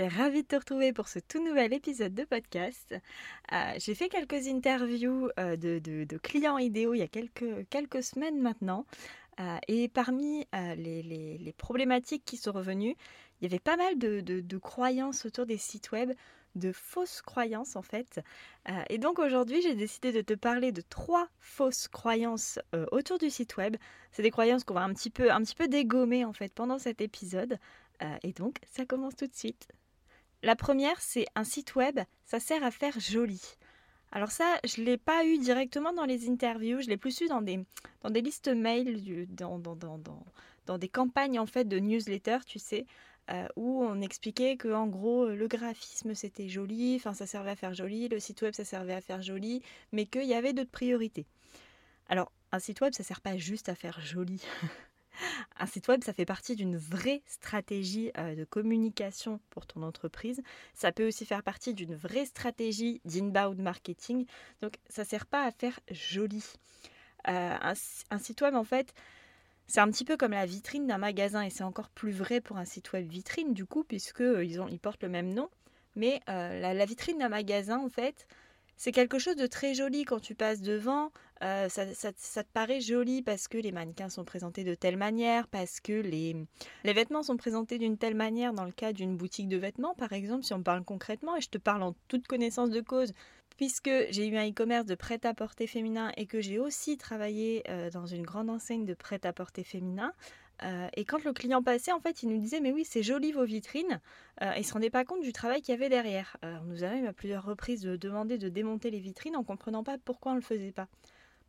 suis ravie de te retrouver pour ce tout nouvel épisode de podcast. Euh, j'ai fait quelques interviews euh, de, clients idéaux il y a quelques, semaines maintenant. Euh, et parmi les, problématiques qui sont revenues, il y avait pas mal de, croyances autour des sites web, de fausses croyances en fait. et donc aujourd'hui, j'ai décidé de te parler de trois fausses croyances autour du site web. C'est des croyances qu'on va un petit peu, dégommer en fait pendant cet épisode. Et donc, ça commence tout de suite. La première, c'est un site web, ça sert à faire joli. Alors ça, je ne l'ai pas eu directement dans les interviews, je l'ai plus eu dans des, dans des listes mail, dans, dans, dans, dans, des campagnes en fait de newsletter, tu sais, euh, où on expliquait que en gros le graphisme c'était joli, enfin ça servait à faire joli, le site web ça servait à faire joli, mais qu'il y avait d'autres priorités. Alors un site web ça sert pas juste à faire joli. Un site web, ça fait partie d'une vraie stratégie euh, de communication pour ton entreprise. Ça peut aussi faire partie d'une vraie stratégie d'inbound marketing. Donc, ça ne sert pas à faire joli. Euh, un, site web, en fait, c'est un petit peu comme la vitrine d'un magasin et c'est encore plus vrai pour un site web vitrine, du coup, puisqu'ils euh, ils portent le même nom. Mais la, vitrine d'un magasin, en fait, c'est quelque chose de très joli quand tu passes devant. Euh, ça, te paraît joli parce que les mannequins sont présentés de telle manière, parce que les, vêtements sont présentés d'une telle manière dans le cas d'une boutique de vêtements, par exemple, si on parle concrètement, et je te parle en toute connaissance de cause, puisque j'ai eu un e-commerce de prêt-à-porter féminin et que j'ai aussi travaillé euh, dans une grande enseigne de prêt-à-porter féminin. Euh, et quand le client passait, en fait, il nous disait Mais oui, c'est joli vos vitrines. Il ne se rendait pas compte du travail qu'il y avait derrière. on nous a même à plusieurs reprises demandé de démonter les vitrines en comprenant pas pourquoi on ne le faisait pas.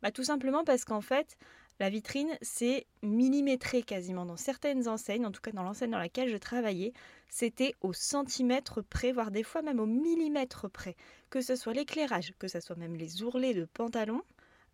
Bah, tout simplement parce qu'en fait, la vitrine, c'est millimétré quasiment dans certaines enseignes, en tout cas dans l'enseigne dans laquelle je travaillais, c'était au centimètre près, voire des fois même au millimètre près. Que ce soit l'éclairage, que ce soit même les ourlets de pantalon,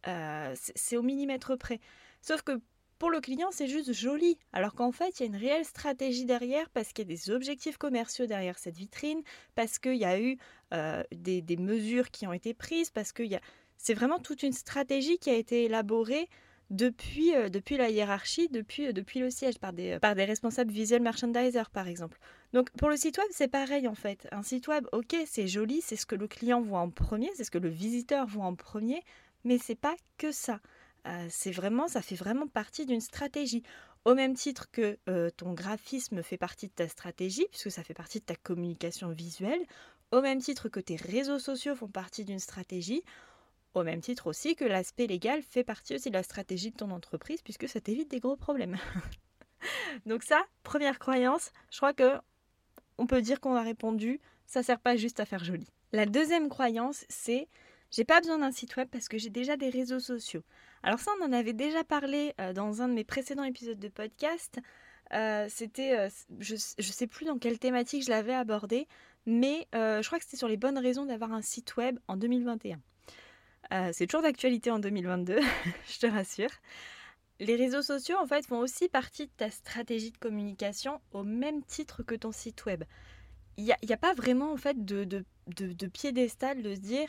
euh, c'est au millimètre près. Sauf que pour le client, c'est juste joli, alors qu'en fait, il y a une réelle stratégie derrière parce qu'il y a des objectifs commerciaux derrière cette vitrine, parce qu'il y a eu euh, des, des, mesures qui ont été prises, parce qu'il y a... C'est vraiment toute une stratégie qui a été élaborée depuis, euh, la hiérarchie, depuis, euh, depuis le siège, par des, des responsables visual merchandiser, par exemple. Donc pour le site web, c'est pareil en fait. Un site web, ok, c'est joli, c'est ce que le client voit en premier, c'est ce que le visiteur voit en premier, mais c'est pas que ça. Euh, c'est vraiment, ça fait vraiment partie d'une stratégie. Au même titre que euh, ton graphisme fait partie de ta stratégie, puisque ça fait partie de ta communication visuelle, au même titre que tes réseaux sociaux font partie d'une stratégie, au même titre aussi que l'aspect légal fait partie aussi de la stratégie de ton entreprise, puisque ça t'évite des gros problèmes. Donc ça, première croyance, je crois que on peut dire qu'on a répondu, ça sert pas juste à faire joli. La deuxième croyance, c'est j'ai pas besoin d'un site web parce que j'ai déjà des réseaux sociaux. Alors ça, on en avait déjà parlé euh, dans un de mes précédents épisodes de podcast. Euh, c'était, euh, je, ne sais plus dans quelle thématique je l'avais abordé, mais je crois que c'était sur les bonnes raisons d'avoir un site web en 2021. C'est toujours d'actualité en 2022, je te rassure. Les réseaux sociaux, en fait, font aussi partie de ta stratégie de communication au même titre que ton site web. Il n'y a, pas vraiment, en fait, de, de, de piédestal de se dire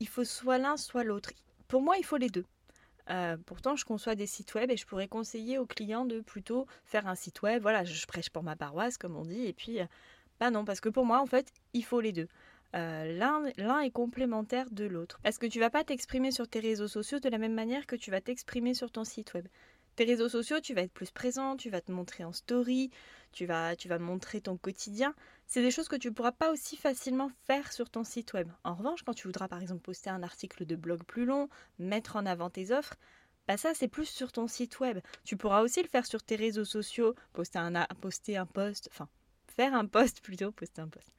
il faut soit l'un, soit l'autre. Pour moi, il faut les deux. Euh, pourtant, je conçois des sites web et je pourrais conseiller aux clients de plutôt faire un site web. Voilà, je prêche pour ma paroisse, comme on dit. Et puis, euh, bah non, parce que pour moi, en fait, il faut les deux. Euh, l'un est complémentaire de l'autre. Parce que tu vas pas t'exprimer sur tes réseaux sociaux de la même manière que tu vas t'exprimer sur ton site web. Tes réseaux sociaux, tu vas être plus présent, tu vas te montrer en story, tu vas, tu vas montrer ton quotidien. C'est des choses que tu ne pourras pas aussi facilement faire sur ton site web. En revanche, quand tu voudras par exemple poster un article de blog plus long, mettre en avant tes offres, bah ça c'est plus sur ton site web. Tu pourras aussi le faire sur tes réseaux sociaux, poster un, poster un post, enfin faire un post plutôt, poster un post.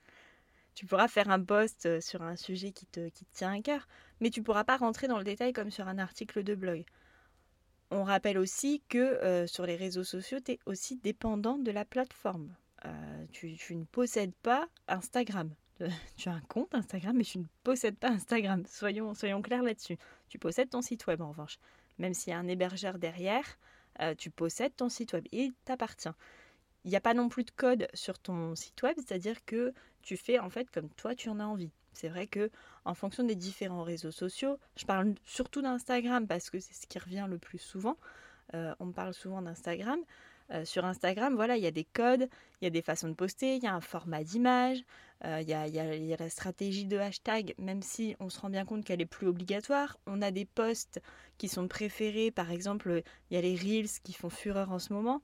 Tu pourras faire un post euh, sur un sujet qui te, tient à cœur, mais tu ne pourras pas rentrer dans le détail comme sur un article de blog. On rappelle aussi que euh, sur les réseaux sociaux, tu es aussi dépendant de la plateforme. Euh, tu, ne possèdes pas Instagram. tu as un compte Instagram, mais tu ne possèdes pas Instagram. Soyons, clairs là-dessus. Tu possèdes ton site web en revanche. Même s'il y a un hébergeur derrière, euh, tu possèdes ton site web il t'appartient. Il n'y a pas non plus de code sur ton site web, c'est-à-dire que tu fais en fait comme toi tu en as envie. C'est vrai que en fonction des différents réseaux sociaux, je parle surtout d'Instagram parce que c'est ce qui revient le plus souvent. Euh, on parle souvent d'Instagram. Euh, sur Instagram, voilà, il y a des codes, il y a des façons de poster, il y a un format d'image, euh, il, y a, la stratégie de hashtag, même si on se rend bien compte qu'elle est plus obligatoire. On a des posts qui sont préférés, par exemple, il y a les Reels qui font fureur en ce moment.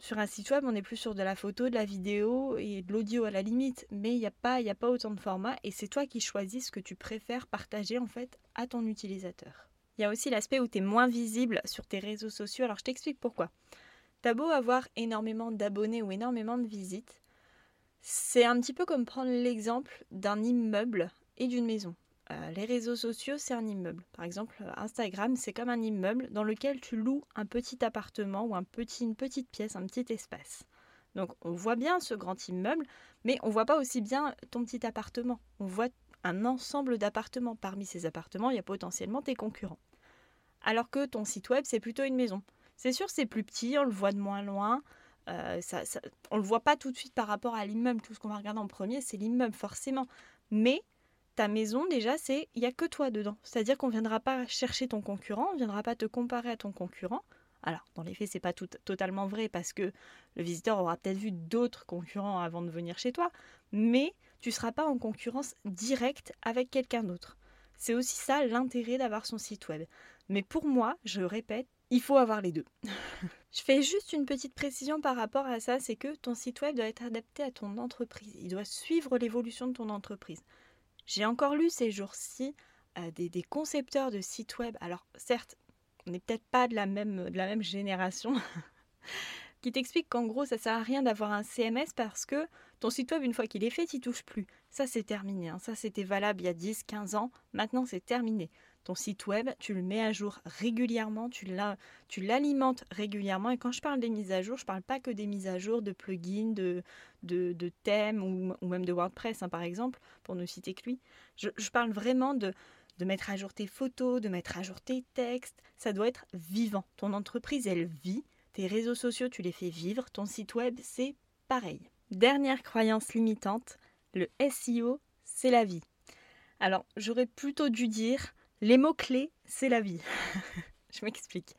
Sur un site web, on est plus sur de la photo, de la vidéo et de l'audio à la limite, mais il n'y a, pas, a pas autant de formats et c'est toi qui choisis ce que tu préfères partager en fait à ton utilisateur. Il y a aussi l'aspect où tu es moins visible sur tes réseaux sociaux, alors je t'explique pourquoi. T'as beau avoir énormément d'abonnés ou énormément de visites, c'est un petit peu comme prendre l'exemple d'un immeuble et d'une maison. Euh, les réseaux sociaux, c'est un immeuble. Par exemple, Instagram, c'est comme un immeuble dans lequel tu loues un petit appartement ou une petite pièce, un petit espace. Donc on voit bien ce grand immeuble, mais on voit pas aussi bien ton petit appartement. On voit un ensemble d'appartements. Parmi ces appartements, il y a potentiellement tes concurrents. Alors que ton site web, c'est plutôt une maison. C'est sûr, c'est plus petit, on le voit de moins loin. Euh, on ne le voit pas tout de suite par rapport à l'immeuble. Tout ce qu'on va regarder en premier, c'est l'immeuble, forcément. Mais ta maison, déjà, c'est il n'y a que toi dedans. C'est-à-dire qu'on ne viendra pas chercher ton concurrent, on ne viendra pas te comparer à ton concurrent. Alors, dans les faits, c'est pas tout, totalement vrai parce que le visiteur aura peut-être vu d'autres concurrents avant de venir chez toi, mais tu ne seras pas en concurrence directe avec quelqu'un d'autre. C'est aussi ça l'intérêt d'avoir son site web. Mais pour moi, je répète, il faut avoir les deux. je fais juste une petite précision par rapport à ça, c'est que ton site web doit être adapté à ton entreprise. Il doit suivre l'évolution de ton entreprise. J'ai encore lu ces jours-ci euh, des, concepteurs de sites web. Alors certes, on n'est peut-être pas de la même, génération. qui t'expliquent qu'en gros, ça sert à rien d'avoir un CMS parce que ton site web, une fois qu'il est fait, tu touches plus. Ça, c'est terminé. Hein. Ça, c'était valable il y a 10, 15 ans. Maintenant, c'est terminé. Ton site web, tu le mets à jour régulièrement, tu l'alimentes régulièrement. Et quand je parle des mises à jour, je ne parle pas que des mises à jour de plugins, de, thèmes ou, même de WordPress, hein, par exemple, pour ne citer que lui. Je, parle vraiment de mettre à jour tes photos, de mettre à jour tes textes. Ça doit être vivant. Ton entreprise, elle vit. Tes réseaux sociaux, tu les fais vivre. Ton site web, c'est pareil. Dernière croyance limitante, le SEO, c'est la vie. Alors, j'aurais plutôt dû dire les mots-clés, c'est la vie. je m'explique.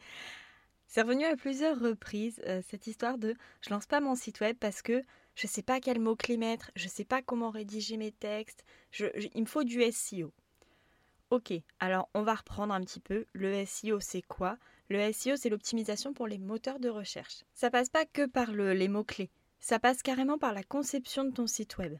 C'est revenu à plusieurs reprises euh, cette histoire de je lance pas mon site web parce que je sais pas quel mot-clé mettre, je sais pas comment rédiger mes textes, il me faut du SEO. Ok, alors on va reprendre un petit peu. Le SEO, c'est quoi? Le SEO, c'est l'optimisation pour les moteurs de recherche. Ça passe pas que par les mots-clés, ça passe carrément par la conception de ton site web.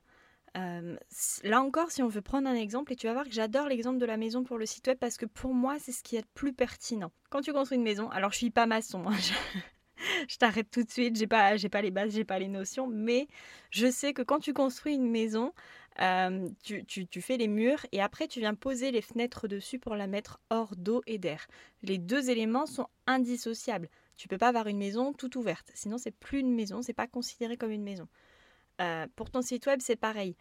Euh, là encore, si on veut prendre un exemple, et tu vas voir que j'adore l'exemple de la maison pour le site web parce que pour moi, c'est ce qui est le plus pertinent. Quand tu construis une maison, alors je suis pas maçon, hein, je, t'arrête tout de suite, j'ai pas, j'ai pas les bases, j'ai pas les notions, mais je sais que quand tu construis une maison, euh, tu, tu, fais les murs et après tu viens poser les fenêtres dessus pour la mettre hors d'eau et d'air. Les deux éléments sont indissociables. Tu peux pas avoir une maison toute ouverte, sinon c'est plus une maison, c'est pas considéré comme une maison. Euh, pour ton site web, c'est pareil.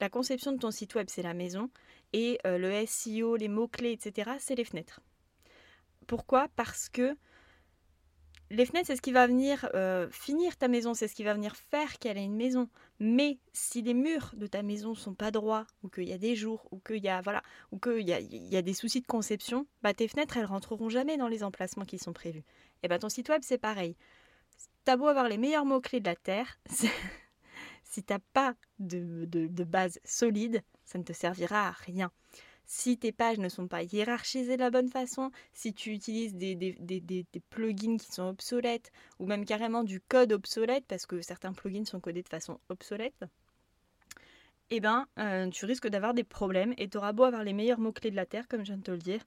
La conception de ton site web, c'est la maison. Et euh, le SEO, les mots-clés, etc., c'est les fenêtres. Pourquoi? Parce que les fenêtres, c'est ce qui va venir euh, finir ta maison, c'est ce qui va venir faire qu'elle ait une maison. Mais si les murs de ta maison sont pas droits, ou qu'il y a des jours, ou qu'il y a voilà, ou y a, y a, des soucis de conception, bah tes fenêtres, elles rentreront jamais dans les emplacements qui sont prévus. Et bah ton site web, c'est pareil. T'as beau avoir les meilleurs mots clés de la terre, Si tu n'as pas de, base solide, ça ne te servira à rien. Si tes pages ne sont pas hiérarchisées de la bonne façon, si tu utilises des, plugins qui sont obsolètes, ou même carrément du code obsolète, parce que certains plugins sont codés de façon obsolète, eh ben, euh, tu risques d'avoir des problèmes et tu auras beau avoir les meilleurs mots-clés de la Terre, comme je viens de te le dire,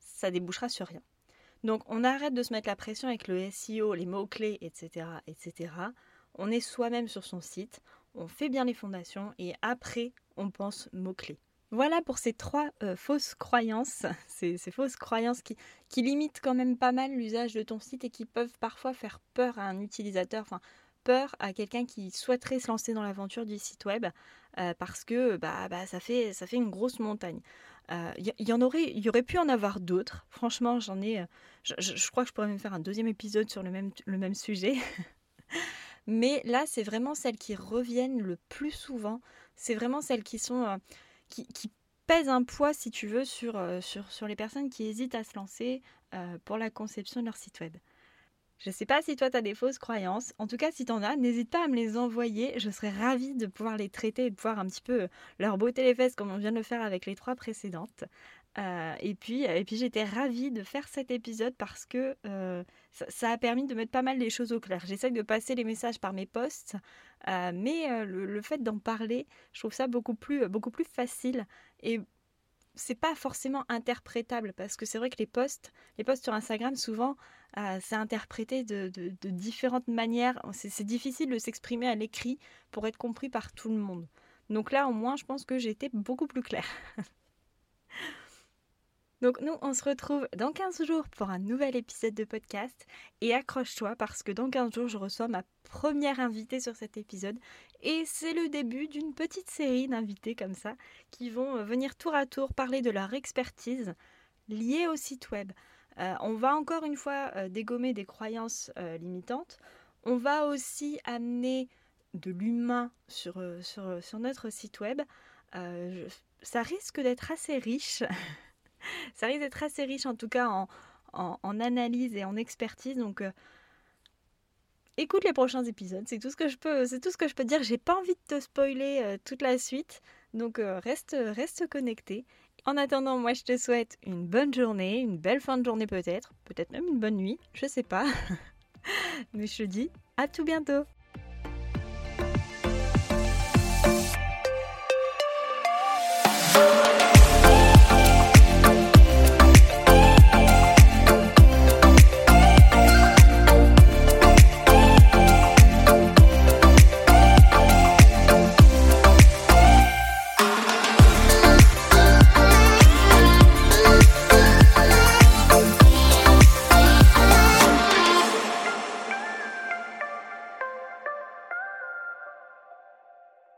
ça débouchera sur rien. Donc on arrête de se mettre la pression avec le SEO, les mots-clés, etc., etc on est soi-même sur son site, on fait bien les fondations et après on pense mots-clés. Voilà pour ces trois euh, fausses croyances, ces, fausses croyances qui, limitent quand même pas mal l'usage de ton site et qui peuvent parfois faire peur à un utilisateur, peur à quelqu'un qui souhaiterait se lancer dans l'aventure du site web euh, parce que bah, bah, ça, fait, une grosse montagne. Il euh, y, en aurait, y aurait pu en avoir d'autres. Franchement, j'en ai. Je, crois que je pourrais même faire un deuxième épisode sur le même sujet. Mais là, c'est vraiment celles qui reviennent le plus souvent. C'est vraiment celles qui sont qui, pèse un poids, si tu veux, sur, euh, sur, sur les personnes qui hésitent à se lancer euh, pour la conception de leur site web. Je ne sais pas si toi, tu as des fausses croyances. En tout cas, si tu en as, n'hésite pas à me les envoyer. Je serais ravie de pouvoir les traiter et de pouvoir un petit peu leur botter les fesses comme on vient de le faire avec les trois précédentes. Euh, et puis, et puis j'étais ravie de faire cet épisode parce que ça, a permis de mettre pas mal les choses au clair. J'essaie de passer les messages par mes posts, euh, mais euh, le, fait d'en parler, je trouve ça beaucoup plus, beaucoup plus facile et c'est pas forcément interprétable parce que c'est vrai que les posts, les posts sur Instagram, souvent, c'est interprété de, de, différentes manières. C'est difficile de s'exprimer à l'écrit pour être compris par tout le monde. Donc là, au moins, je pense que j'ai été beaucoup plus claire. Donc nous, on se retrouve dans 15 jours pour un nouvel épisode de podcast. Et accroche-toi parce que dans 15 jours, je reçois ma première invitée sur cet épisode. Et c'est le début d'une petite série d'invités comme ça qui vont euh, venir tour à tour parler de leur expertise liée au site web. Euh, on va encore une fois euh, dégommer des croyances limitantes. On va aussi amener de l'humain sur, notre site web. ça risque d'être assez riche. ça risque d'être assez riche en tout cas en, analyse et en expertise. Donc euh, écoute les prochains épisodes, c'est tout ce que je peux, c'est tout ce que je peux dire. J'ai pas envie de te spoiler euh, toute la suite, donc euh, reste, reste connecté. En attendant, moi je te souhaite une bonne journée, une belle fin de journée peut-être, peut-être même une bonne nuit, je sais pas. Mais je te dis à tout bientôt.